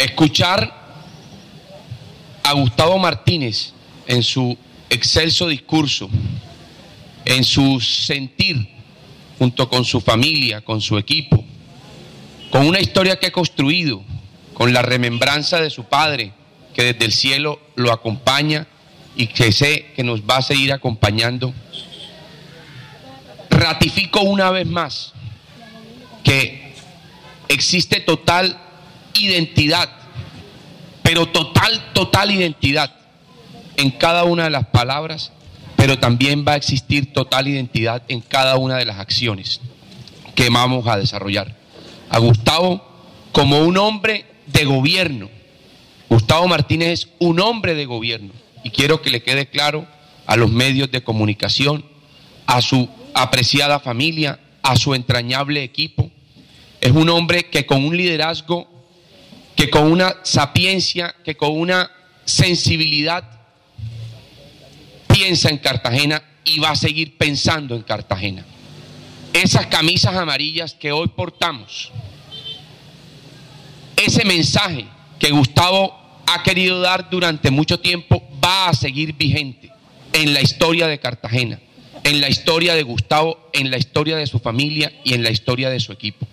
escuchar a Gustavo Martínez en su excelso discurso, en su sentir, junto con su familia, con su equipo, con una historia que ha construido, con la remembranza de su padre, que desde el cielo lo acompaña y que sé que nos va a seguir acompañando, ratifico una vez más que existe total identidad, pero total, total identidad en cada una de las palabras, pero también va a existir total identidad en cada una de las acciones que vamos a desarrollar. A Gustavo como un hombre de gobierno. Gustavo Martínez es un hombre de gobierno y quiero que le quede claro a los medios de comunicación, a su apreciada familia, a su entrañable equipo. Es un hombre que con un liderazgo, que con una sapiencia, que con una sensibilidad piensa en Cartagena y va a seguir pensando en Cartagena. Esas camisas amarillas que hoy portamos, ese mensaje que Gustavo ha querido dar durante mucho tiempo va a seguir vigente en la historia de Cartagena, en la historia de Gustavo, en la historia de su familia y en la historia de su equipo.